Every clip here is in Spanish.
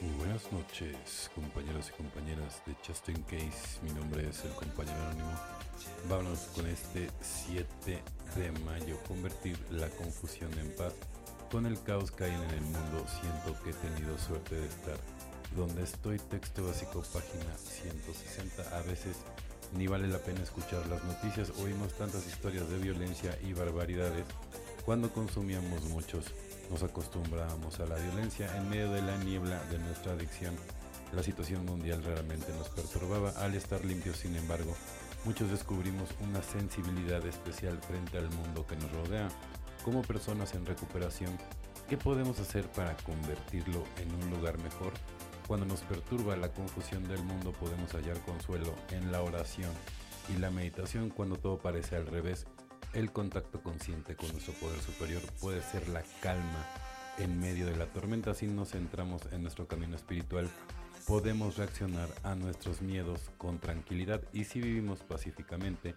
Buenas noches, compañeros y compañeras de Just In Case. Mi nombre es el compañero anónimo. Vámonos con este 7 de mayo. Convertir la confusión en paz. Con el caos que hay en el mundo, siento que he tenido suerte de estar. Donde estoy, texto básico, página 160. A veces ni vale la pena escuchar las noticias. Oímos tantas historias de violencia y barbaridades cuando consumíamos muchos nos acostumbrábamos a la violencia en medio de la niebla de nuestra adicción. La situación mundial realmente nos perturbaba. Al estar limpios, sin embargo, muchos descubrimos una sensibilidad especial frente al mundo que nos rodea. Como personas en recuperación, ¿qué podemos hacer para convertirlo en un lugar mejor? Cuando nos perturba la confusión del mundo podemos hallar consuelo en la oración y la meditación cuando todo parece al revés el contacto consciente con nuestro poder superior puede ser la calma en medio de la tormenta. Si nos centramos en nuestro camino espiritual, podemos reaccionar a nuestros miedos con tranquilidad y si vivimos pacíficamente,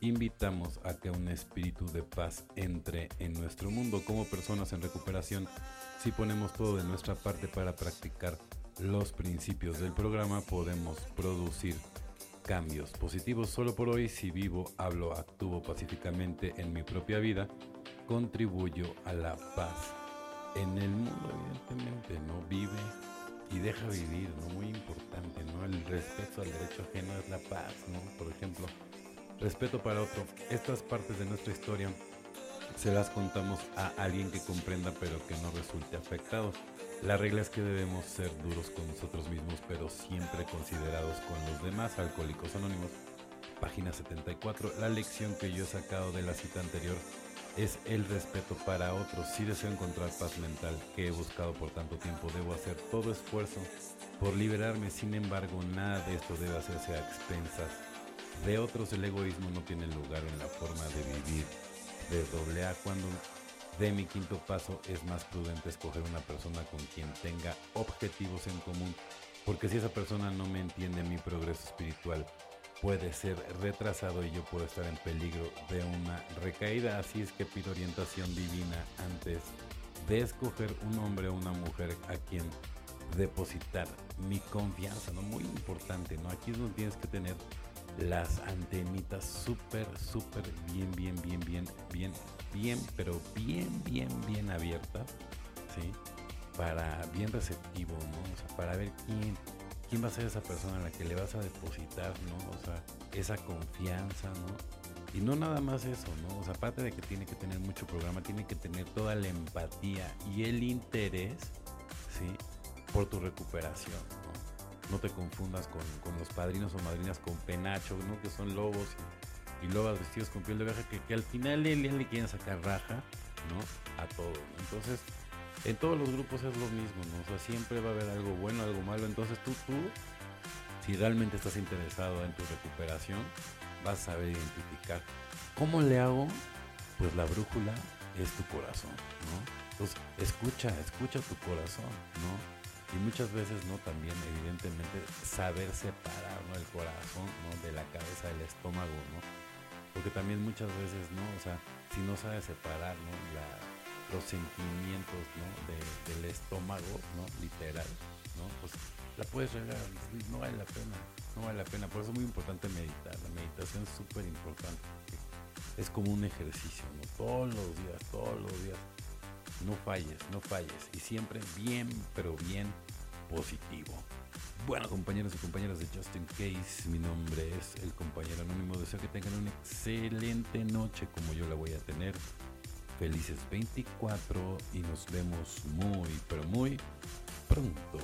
invitamos a que un espíritu de paz entre en nuestro mundo como personas en recuperación. Si ponemos todo de nuestra parte para practicar los principios del programa, podemos producir cambios positivos. Solo por hoy, si vivo, hablo, actúo pacíficamente en mi propia vida, contribuyo a la paz. En el mundo, evidentemente, no vive y deja vivir, ¿no? Muy importante, ¿no? El respeto al derecho ajeno es la paz, ¿no? Por ejemplo, respeto para otro. Estas partes de nuestra historia se las contamos a alguien que comprenda pero que no resulte afectado. La regla es que debemos ser duros con nosotros mismos, pero siempre considerados con los demás alcohólicos anónimos. Página 74. La lección que yo he sacado de la cita anterior es el respeto para otros. Si deseo encontrar paz mental que he buscado por tanto tiempo, debo hacer todo esfuerzo por liberarme. Sin embargo, nada de esto debe hacerse a expensas de otros. El egoísmo no tiene lugar en la forma de vivir de doble A cuando de mi quinto paso es más prudente escoger una persona con quien tenga objetivos en común, porque si esa persona no me entiende mi progreso espiritual, puede ser retrasado y yo puedo estar en peligro de una recaída. Así es que pido orientación divina antes de escoger un hombre o una mujer a quien depositar mi confianza, ¿no? Muy importante, ¿no? Aquí es donde tienes que tener las antenitas súper, súper bien, bien, bien, bien, bien, bien, pero bien, bien, bien abiertas, ¿sí? Para bien receptivo, ¿no? Para ver quién, quién va a ser esa persona a la que le vas a depositar, ¿no? O sea, esa confianza, ¿no? Y no nada más eso, ¿no? O sea, aparte de que tiene que tener mucho programa, tiene que tener toda la empatía y el interés, ¿sí? Por tu recuperación. No te confundas con, los padrinos o madrinas con penacho, ¿no? Que son lobos y, lobas vestidos con piel de oveja que, al final le, le, quieren sacar raja, ¿no? A todo. Entonces, en todos los grupos es lo mismo, ¿no? O sea, siempre va a haber algo bueno, algo malo. Entonces tú, tú, si realmente estás interesado en tu recuperación, vas a saber identificar. ¿Cómo le hago? Pues la brújula es tu corazón, ¿no? Entonces, escucha, escucha tu corazón, ¿no? Y muchas veces no también evidentemente saber separar ¿no? el corazón ¿no? de la cabeza del estómago no porque también muchas veces no o sea si no sabes separar ¿no? Los sentimientos ¿no? del estómago no literal no pues la puedes regar no vale la pena no vale la pena. Por eso es muy importante meditar. La meditación es súper importante es como un ejercicio no todos los días todos los días no falles, no falles. Y siempre bien, pero bien positivo. Bueno, compañeros y compañeras de Justin Case, mi nombre es el compañero anónimo. Deseo que tengan una excelente noche como yo la voy a tener. Felices 24 y nos vemos muy, pero muy pronto.